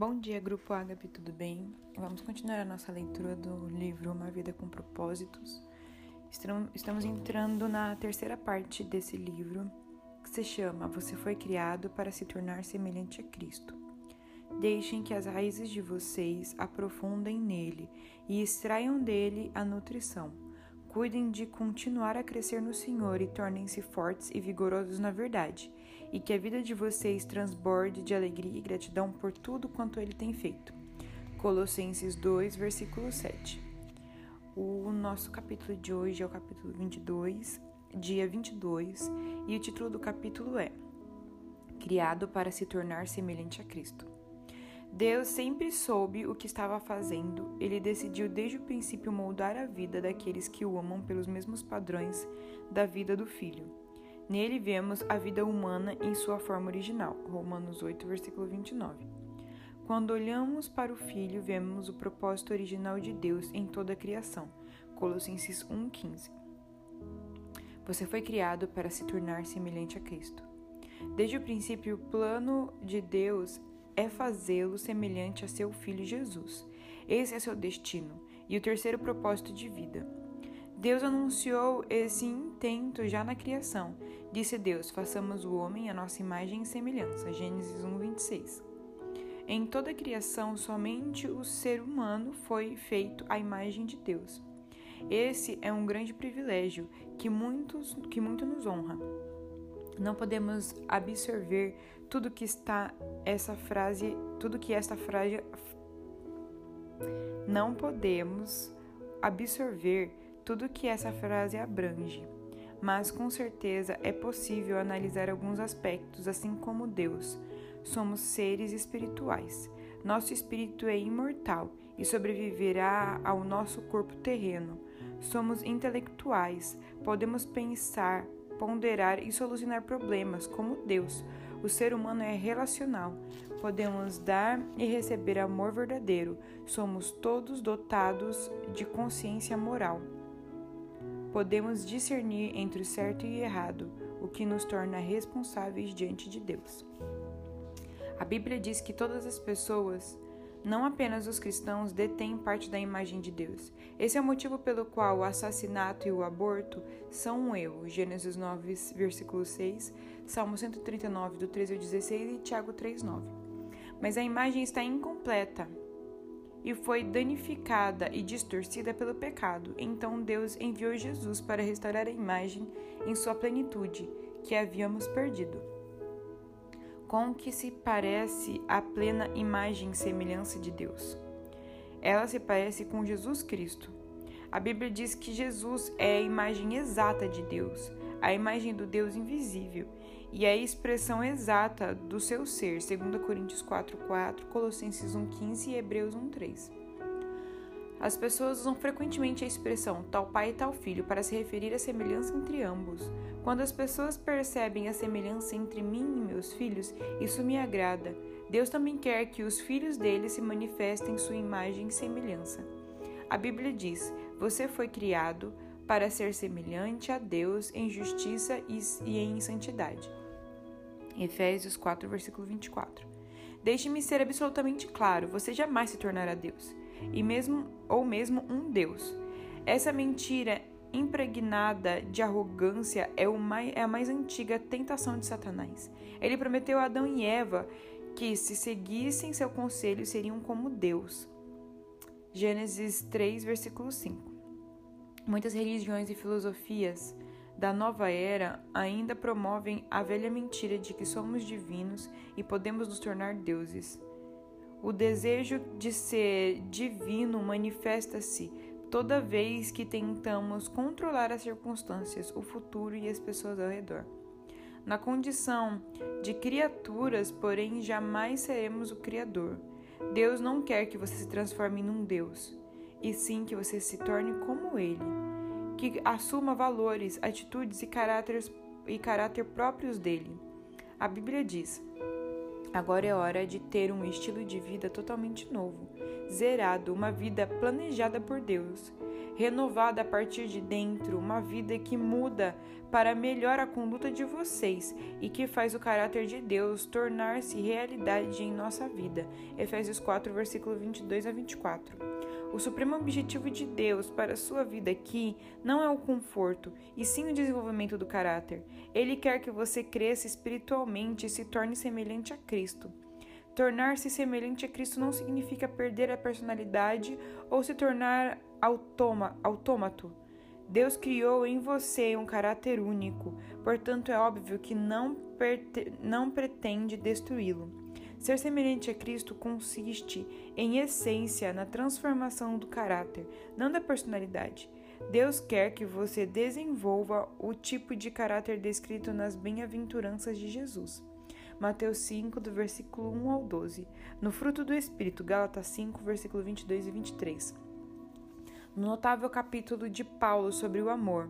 Bom dia, Grupo Ágape, tudo bem? Vamos continuar a nossa leitura do livro Uma Vida com Propósitos. Estamos entrando na terceira parte desse livro, que se chama Você foi criado para se tornar semelhante a Cristo. Deixem que as raízes de vocês aprofundem nele e extraiam dele a nutrição. Cuidem de continuar a crescer no Senhor e tornem-se fortes e vigorosos na verdade e que a vida de vocês transborde de alegria e gratidão por tudo quanto ele tem feito. Colossenses 2, versículo 7. O nosso capítulo de hoje é o capítulo 22, dia 22, e o título do capítulo é Criado para se tornar semelhante a Cristo. Deus sempre soube o que estava fazendo, ele decidiu desde o princípio moldar a vida daqueles que o amam pelos mesmos padrões da vida do Filho. Nele vemos a vida humana em sua forma original. Romanos 8, versículo 29. Quando olhamos para o Filho, vemos o propósito original de Deus em toda a criação. Colossenses 1,15. Você foi criado para se tornar semelhante a Cristo. Desde o princípio, o plano de Deus é fazê-lo semelhante a seu Filho Jesus. Esse é seu destino e o terceiro propósito de vida. Deus anunciou esse intento já na criação. Disse Deus: façamos o homem a nossa imagem e semelhança. Gênesis 1, 26. Em toda a criação, somente o ser humano foi feito à imagem de Deus. Esse é um grande privilégio que, muitos, que muito nos honra. Não podemos absorver tudo que está essa frase, tudo que esta frase não podemos absorver tudo que essa frase abrange, mas com certeza é possível analisar alguns aspectos, assim como Deus. Somos seres espirituais. Nosso espírito é imortal e sobreviverá ao nosso corpo terreno. Somos intelectuais, podemos pensar, ponderar e solucionar problemas como Deus. O ser humano é relacional. Podemos dar e receber amor verdadeiro. Somos todos dotados de consciência moral podemos discernir entre o certo e errado, o que nos torna responsáveis diante de Deus. A Bíblia diz que todas as pessoas, não apenas os cristãos, detêm parte da imagem de Deus. Esse é o motivo pelo qual o assassinato e o aborto são um erro. Gênesis 9, versículo 6, Salmo 139, do 13 ao 16 e Tiago 3, 9. Mas a imagem está incompleta e foi danificada e distorcida pelo pecado. Então Deus enviou Jesus para restaurar a imagem em sua plenitude, que havíamos perdido. Com que se parece a plena imagem e semelhança de Deus. Ela se parece com Jesus Cristo. A Bíblia diz que Jesus é a imagem exata de Deus, a imagem do Deus invisível e a expressão exata do seu ser, 2 Coríntios 4:4, Colossenses 1:15 e Hebreus 1:3. As pessoas usam frequentemente a expressão tal pai e tal filho para se referir à semelhança entre ambos. Quando as pessoas percebem a semelhança entre mim e meus filhos, isso me agrada. Deus também quer que os filhos dele se manifestem sua imagem e semelhança. A Bíblia diz: Você foi criado para ser semelhante a Deus em justiça e em santidade. Efésios 4, versículo 24. Deixe-me ser absolutamente claro: você jamais se tornará Deus, e mesmo ou mesmo um Deus. Essa mentira impregnada de arrogância é, mais, é a mais antiga tentação de Satanás. Ele prometeu a Adão e Eva que, se seguissem seu conselho, seriam como Deus. Gênesis 3, versículo 5. Muitas religiões e filosofias da nova era ainda promovem a velha mentira de que somos divinos e podemos nos tornar deuses. O desejo de ser divino manifesta-se toda vez que tentamos controlar as circunstâncias, o futuro e as pessoas ao redor. Na condição de criaturas, porém, jamais seremos o Criador. Deus não quer que você se transforme num Deus e sim que você se torne como ele, que assuma valores, atitudes e, caráteres, e caráter próprios dele. A Bíblia diz: Agora é hora de ter um estilo de vida totalmente novo, zerado, uma vida planejada por Deus. renovada a partir de dentro, uma vida que muda para melhor a conduta de vocês e que faz o caráter de Deus tornar-se realidade em nossa vida. Efésios 4, versículo 22 a 24. O supremo objetivo de Deus para a sua vida aqui não é o conforto, e sim o desenvolvimento do caráter. Ele quer que você cresça espiritualmente e se torne semelhante a Cristo. Tornar-se semelhante a Cristo não significa perder a personalidade ou se tornar automa, autômato. Deus criou em você um caráter único, portanto é óbvio que não, não pretende destruí-lo. Ser semelhante a Cristo consiste, em essência, na transformação do caráter, não da personalidade. Deus quer que você desenvolva o tipo de caráter descrito nas bem-aventuranças de Jesus. Mateus 5, do versículo 1 ao 12. No fruto do Espírito, Gálatas 5, versículo 22 e 23. No notável capítulo de Paulo sobre o amor,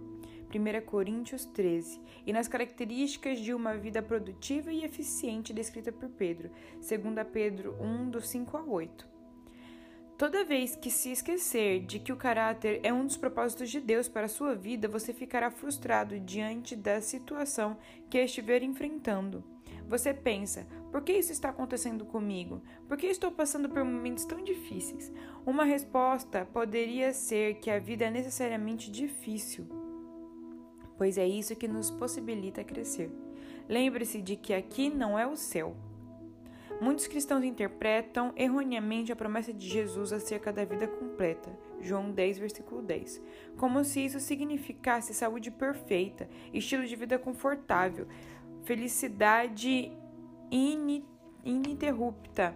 1 Coríntios 13, e nas características de uma vida produtiva e eficiente descrita por Pedro, 2 Pedro 1, do 5 a 8. Toda vez que se esquecer de que o caráter é um dos propósitos de Deus para a sua vida, você ficará frustrado diante da situação que estiver enfrentando. Você pensa: por que isso está acontecendo comigo? Por que estou passando por momentos tão difíceis? Uma resposta poderia ser que a vida é necessariamente difícil, pois é isso que nos possibilita crescer. Lembre-se de que aqui não é o céu. Muitos cristãos interpretam erroneamente a promessa de Jesus acerca da vida completa, João 10, versículo 10, como se isso significasse saúde perfeita, estilo de vida confortável, felicidade ininterrupta,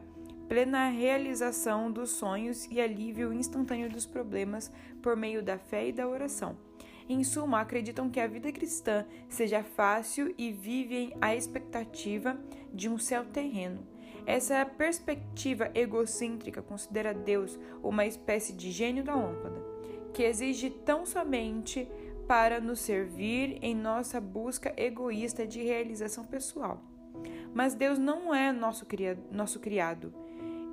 plena realização dos sonhos e alívio instantâneo dos problemas por meio da fé e da oração. Em suma, acreditam que a vida cristã seja fácil e vivem a expectativa de um céu terreno. Essa perspectiva egocêntrica considera Deus uma espécie de gênio da lâmpada, que exige tão somente para nos servir em nossa busca egoísta de realização pessoal. Mas Deus não é nosso criado, nosso criado.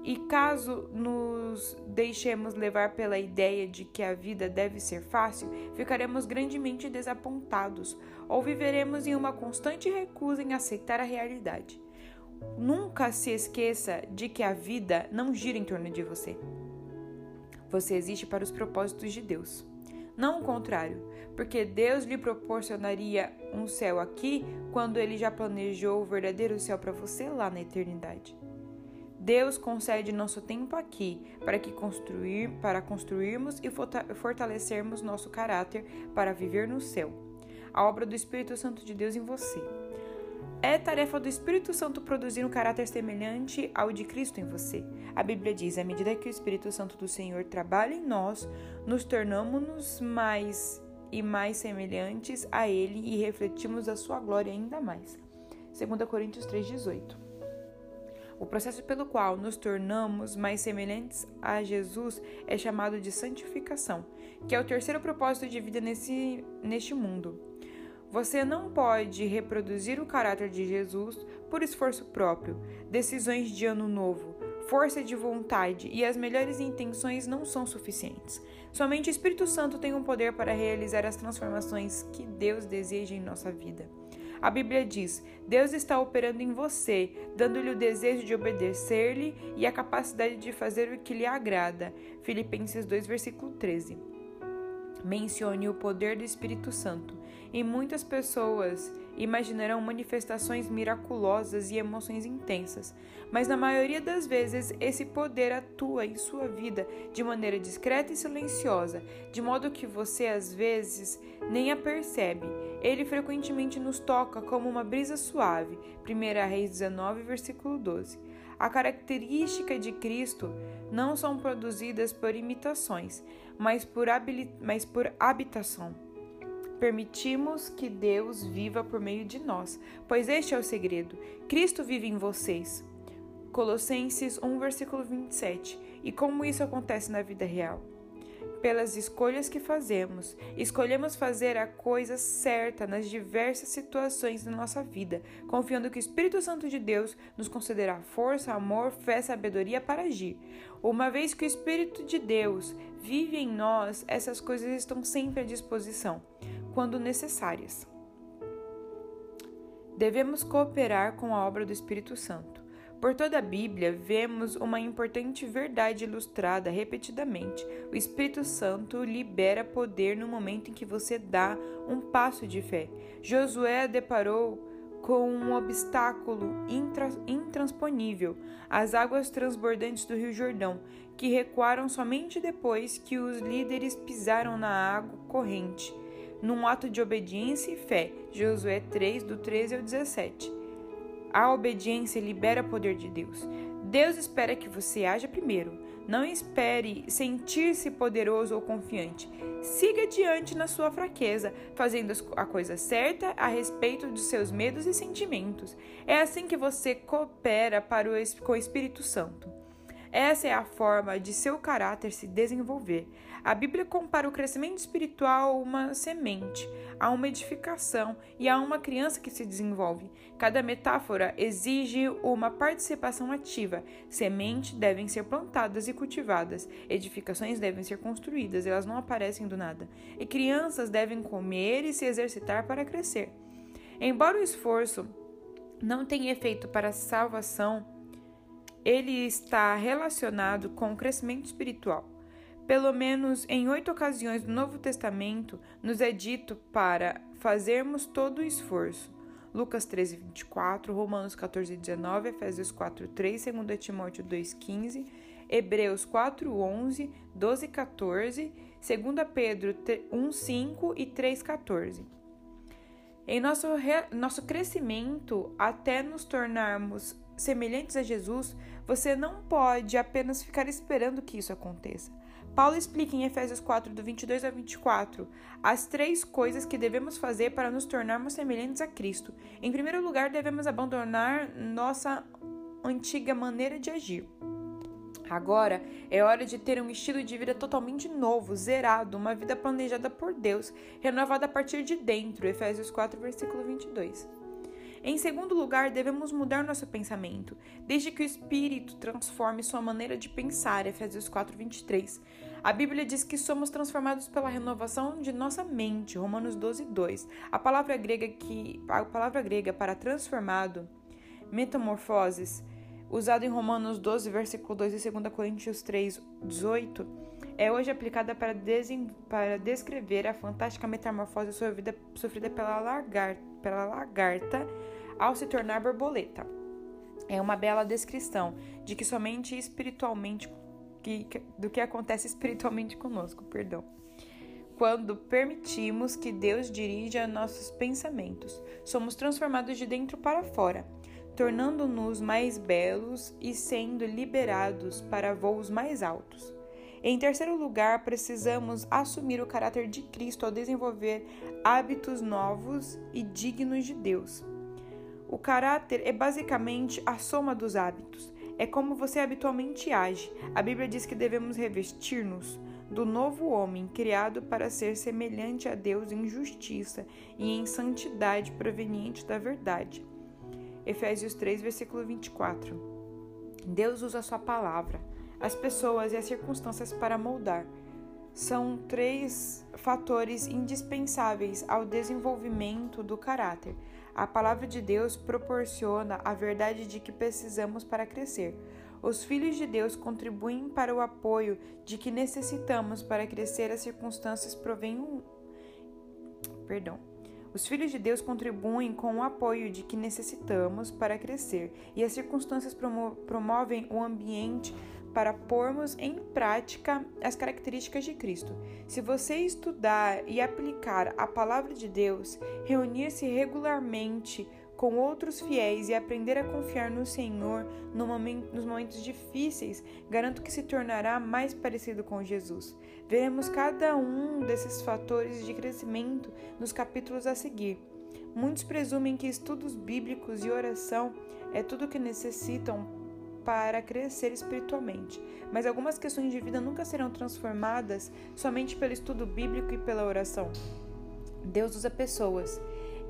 E caso nos deixemos levar pela ideia de que a vida deve ser fácil, ficaremos grandemente desapontados ou viveremos em uma constante recusa em aceitar a realidade. Nunca se esqueça de que a vida não gira em torno de você. Você existe para os propósitos de Deus não o contrário, porque Deus lhe proporcionaria um céu aqui quando ele já planejou o verdadeiro céu para você lá na eternidade. Deus concede nosso tempo aqui para que construir, para construirmos e fortalecermos nosso caráter para viver no céu. A obra do Espírito Santo de Deus em você. É tarefa do Espírito Santo produzir um caráter semelhante ao de Cristo em você. A Bíblia diz: à medida que o Espírito Santo do Senhor trabalha em nós, nos tornamos mais e mais semelhantes a Ele e refletimos a sua glória ainda mais. 2 Coríntios 3,18 O processo pelo qual nos tornamos mais semelhantes a Jesus é chamado de santificação, que é o terceiro propósito de vida nesse, neste mundo. Você não pode reproduzir o caráter de Jesus por esforço próprio, decisões de ano novo, força de vontade e as melhores intenções não são suficientes. Somente o Espírito Santo tem o um poder para realizar as transformações que Deus deseja em nossa vida. A Bíblia diz: Deus está operando em você, dando-lhe o desejo de obedecer-lhe e a capacidade de fazer o que lhe agrada. Filipenses 2, versículo 13. Mencione o poder do Espírito Santo e muitas pessoas imaginarão manifestações miraculosas e emoções intensas, mas na maioria das vezes esse poder atua em sua vida de maneira discreta e silenciosa, de modo que você às vezes nem a percebe. Ele frequentemente nos toca como uma brisa suave. 1 Reis 19, versículo 12. A característica de Cristo não são produzidas por imitações, mas por, mas por habitação. Permitimos que Deus viva por meio de nós, pois este é o segredo. Cristo vive em vocês. Colossenses 1, versículo 27. E como isso acontece na vida real? pelas escolhas que fazemos. Escolhemos fazer a coisa certa nas diversas situações da nossa vida, confiando que o Espírito Santo de Deus nos concederá força, amor, fé, sabedoria para agir. Uma vez que o Espírito de Deus vive em nós, essas coisas estão sempre à disposição, quando necessárias. Devemos cooperar com a obra do Espírito Santo. Por toda a Bíblia, vemos uma importante verdade ilustrada repetidamente. O Espírito Santo libera poder no momento em que você dá um passo de fé. Josué deparou com um obstáculo intransponível, as águas transbordantes do Rio Jordão, que recuaram somente depois que os líderes pisaram na água corrente, num ato de obediência e fé. Josué 3, do 13 ao 17. A obediência libera o poder de Deus. Deus espera que você haja primeiro. Não espere sentir-se poderoso ou confiante. Siga adiante na sua fraqueza, fazendo a coisa certa a respeito dos seus medos e sentimentos. É assim que você coopera para o, com o Espírito Santo. Essa é a forma de seu caráter se desenvolver. A Bíblia compara o crescimento espiritual a uma semente, a uma edificação e a uma criança que se desenvolve. Cada metáfora exige uma participação ativa. Sementes devem ser plantadas e cultivadas, edificações devem ser construídas, elas não aparecem do nada. E crianças devem comer e se exercitar para crescer. Embora o esforço não tenha efeito para a salvação, ele está relacionado com o crescimento espiritual. Pelo menos em oito ocasiões do Novo Testamento, nos é dito para fazermos todo o esforço. Lucas 13, 24, Romanos 14, 19, Efésios 4, 3, 2 Timóteo 2, 15, Hebreus 4, 11, 12, 14, 2 Pedro 1, 5 e 3, 14. Em nosso, nosso crescimento até nos tornarmos semelhantes a Jesus, você não pode apenas ficar esperando que isso aconteça. Paulo explica em Efésios 4, do 22 ao 24, as três coisas que devemos fazer para nos tornarmos semelhantes a Cristo. Em primeiro lugar, devemos abandonar nossa antiga maneira de agir. Agora é hora de ter um estilo de vida totalmente novo, zerado, uma vida planejada por Deus, renovada a partir de dentro. Efésios 4, versículo 22. Em segundo lugar, devemos mudar nosso pensamento, desde que o Espírito transforme sua maneira de pensar. Efésios 4, 23. A Bíblia diz que somos transformados pela renovação de nossa mente. Romanos 12, 2. A palavra grega, que, a palavra grega para transformado, metamorfoses, usada em Romanos 12, versículo 2 e 2 Coríntios 3, 18, é hoje aplicada para, para descrever a fantástica metamorfose sofrida, sofrida pela, lagarta, pela lagarta ao se tornar borboleta. É uma bela descrição de que somente espiritualmente que, do que acontece espiritualmente conosco, perdão. Quando permitimos que Deus dirija nossos pensamentos, somos transformados de dentro para fora, tornando-nos mais belos e sendo liberados para voos mais altos. Em terceiro lugar, precisamos assumir o caráter de Cristo ao desenvolver hábitos novos e dignos de Deus. O caráter é basicamente a soma dos hábitos. É como você habitualmente age. A Bíblia diz que devemos revestir-nos do novo homem criado para ser semelhante a Deus em justiça e em santidade proveniente da verdade. Efésios 3, versículo 24. Deus usa a sua palavra as pessoas e as circunstâncias para moldar. São três fatores indispensáveis ao desenvolvimento do caráter. A palavra de Deus proporciona a verdade de que precisamos para crescer. Os filhos de Deus contribuem para o apoio de que necessitamos para crescer. As circunstâncias provêm Perdão. Os filhos de Deus contribuem com o apoio de que necessitamos para crescer, e as circunstâncias promo promovem o ambiente para pormos em prática as características de Cristo. Se você estudar e aplicar a palavra de Deus, reunir-se regularmente com outros fiéis e aprender a confiar no Senhor no momento, nos momentos difíceis, garanto que se tornará mais parecido com Jesus. Veremos cada um desses fatores de crescimento nos capítulos a seguir. Muitos presumem que estudos bíblicos e oração é tudo o que necessitam para crescer espiritualmente, mas algumas questões de vida nunca serão transformadas somente pelo estudo bíblico e pela oração. Deus usa pessoas.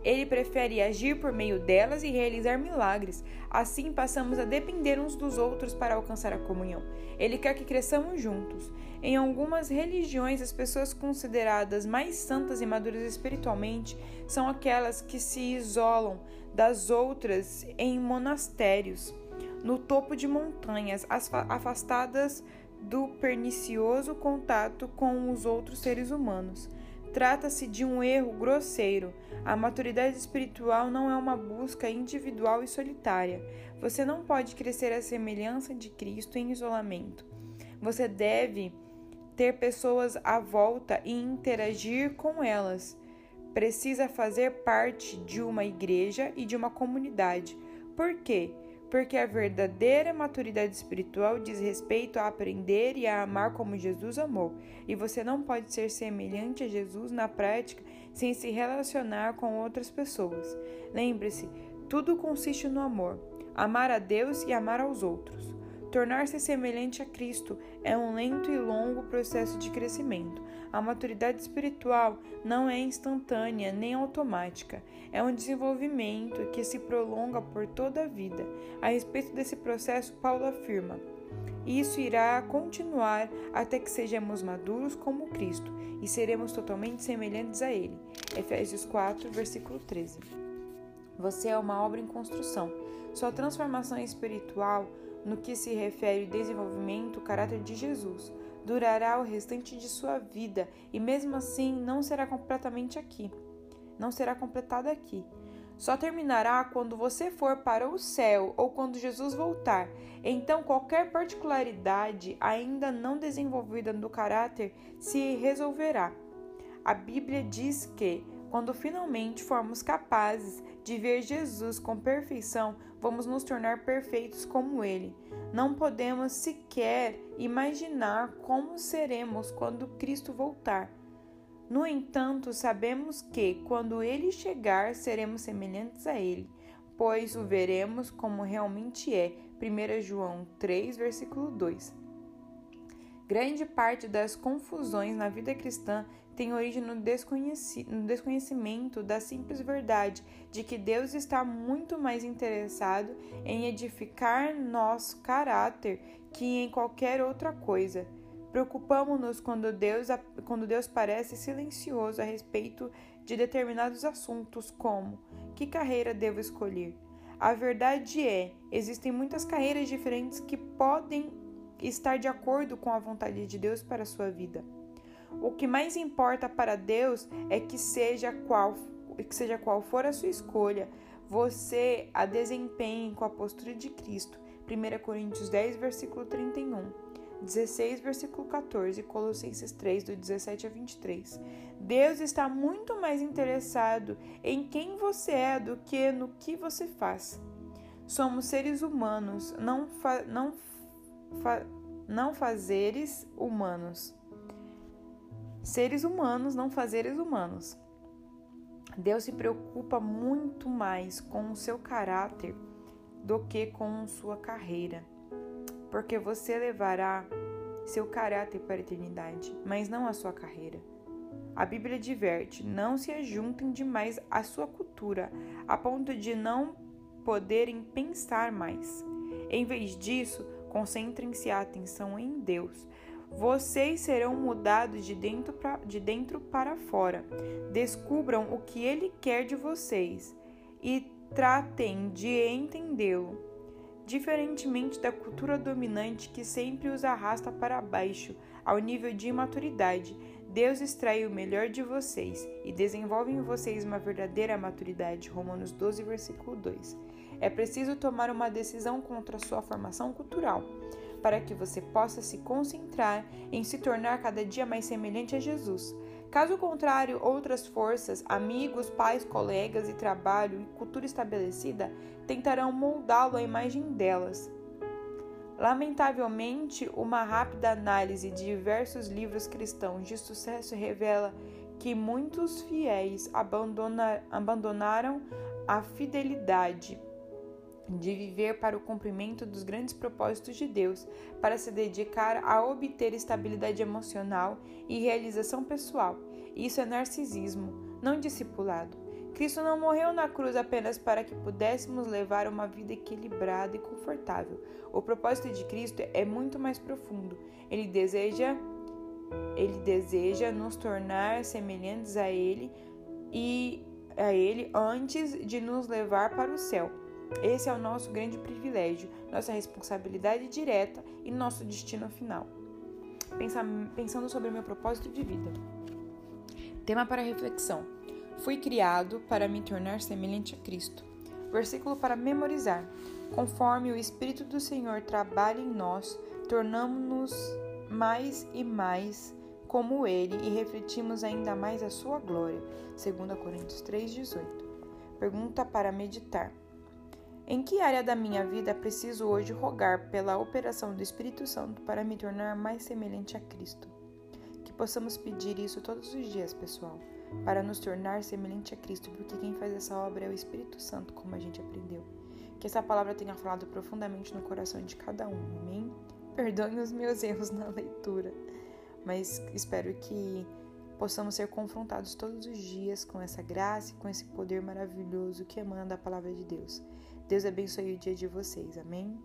Ele prefere agir por meio delas e realizar milagres. Assim passamos a depender uns dos outros para alcançar a comunhão. Ele quer que cresçamos juntos. Em algumas religiões, as pessoas consideradas mais santas e maduras espiritualmente são aquelas que se isolam das outras em monastérios, no topo de montanhas, afastadas do pernicioso contato com os outros seres humanos. Trata-se de um erro grosseiro. A maturidade espiritual não é uma busca individual e solitária. Você não pode crescer à semelhança de Cristo em isolamento. Você deve ter pessoas à volta e interagir com elas. Precisa fazer parte de uma igreja e de uma comunidade. Por quê? Porque a verdadeira maturidade espiritual diz respeito a aprender e a amar como Jesus amou, e você não pode ser semelhante a Jesus na prática sem se relacionar com outras pessoas. Lembre-se, tudo consiste no amor, amar a Deus e amar aos outros. Tornar-se semelhante a Cristo é um lento e longo processo de crescimento. A maturidade espiritual não é instantânea nem automática, é um desenvolvimento que se prolonga por toda a vida. A respeito desse processo, Paulo afirma: Isso irá continuar até que sejamos maduros como Cristo e seremos totalmente semelhantes a Ele. Efésios 4, versículo 13. Você é uma obra em construção. Sua transformação espiritual no que se refere ao desenvolvimento o caráter de Jesus. Durará o restante de sua vida e mesmo assim não será completamente aqui. Não será completado aqui. Só terminará quando você for para o céu ou quando Jesus voltar. Então, qualquer particularidade ainda não desenvolvida do caráter se resolverá. A Bíblia diz que quando finalmente formos capazes de ver Jesus com perfeição, vamos nos tornar perfeitos como Ele. Não podemos sequer imaginar como seremos quando Cristo voltar. No entanto, sabemos que, quando Ele chegar, seremos semelhantes a Ele, pois o veremos como realmente é. 1 João 3, versículo 2. Grande parte das confusões na vida cristã tem origem no, desconheci no desconhecimento da simples verdade de que Deus está muito mais interessado em edificar nosso caráter que em qualquer outra coisa. Preocupamos-nos quando Deus, quando Deus parece silencioso a respeito de determinados assuntos, como que carreira devo escolher. A verdade é, existem muitas carreiras diferentes que podem estar de acordo com a vontade de Deus para a sua vida. O que mais importa para Deus é que seja qual, que seja qual for a sua escolha, você a desempenhe com a postura de Cristo. 1 Coríntios 10, versículo 31. 16, versículo 14, Colossenses 3, do 17 a 23. Deus está muito mais interessado em quem você é do que no que você faz. Somos seres humanos, não, fa não, fa não fazeres humanos seres humanos, não fazeres humanos. Deus se preocupa muito mais com o seu caráter do que com sua carreira, porque você levará seu caráter para a eternidade, mas não a sua carreira. A Bíblia diverte: não se ajuntem demais à sua cultura, a ponto de não poderem pensar mais. Em vez disso, concentrem-se a atenção em Deus, vocês serão mudados de dentro, pra, de dentro para fora. Descubram o que Ele quer de vocês e tratem de entendê-lo. Diferentemente da cultura dominante que sempre os arrasta para baixo, ao nível de imaturidade, Deus extrai o melhor de vocês e desenvolve em vocês uma verdadeira maturidade. Romanos 12, versículo 2. É preciso tomar uma decisão contra a sua formação cultural para que você possa se concentrar em se tornar cada dia mais semelhante a Jesus. Caso contrário, outras forças, amigos, pais, colegas e trabalho e cultura estabelecida tentarão moldá-lo à imagem delas. Lamentavelmente, uma rápida análise de diversos livros cristãos de sucesso revela que muitos fiéis abandonaram a fidelidade de viver para o cumprimento dos grandes propósitos de Deus, para se dedicar a obter estabilidade emocional e realização pessoal. Isso é narcisismo, não discipulado. Cristo não morreu na cruz apenas para que pudéssemos levar uma vida equilibrada e confortável. O propósito de Cristo é muito mais profundo. Ele deseja ele deseja nos tornar semelhantes a ele e a ele antes de nos levar para o céu. Esse é o nosso grande privilégio, nossa responsabilidade direta e nosso destino final. Pensando sobre o meu propósito de vida. Tema para reflexão: Fui criado para me tornar semelhante a Cristo. Versículo para memorizar: Conforme o Espírito do Senhor trabalha em nós, tornamos-nos mais e mais como Ele e refletimos ainda mais a Sua glória. 2 Coríntios 3,18. Pergunta para meditar. Em que área da minha vida preciso hoje rogar pela operação do Espírito Santo para me tornar mais semelhante a Cristo? Que possamos pedir isso todos os dias, pessoal, para nos tornar semelhante a Cristo, porque quem faz essa obra é o Espírito Santo, como a gente aprendeu. Que essa palavra tenha falado profundamente no coração de cada um, amém? Perdoe os meus erros na leitura, mas espero que possamos ser confrontados todos os dias com essa graça e com esse poder maravilhoso que emana da palavra de Deus. Deus abençoe o dia de vocês. Amém?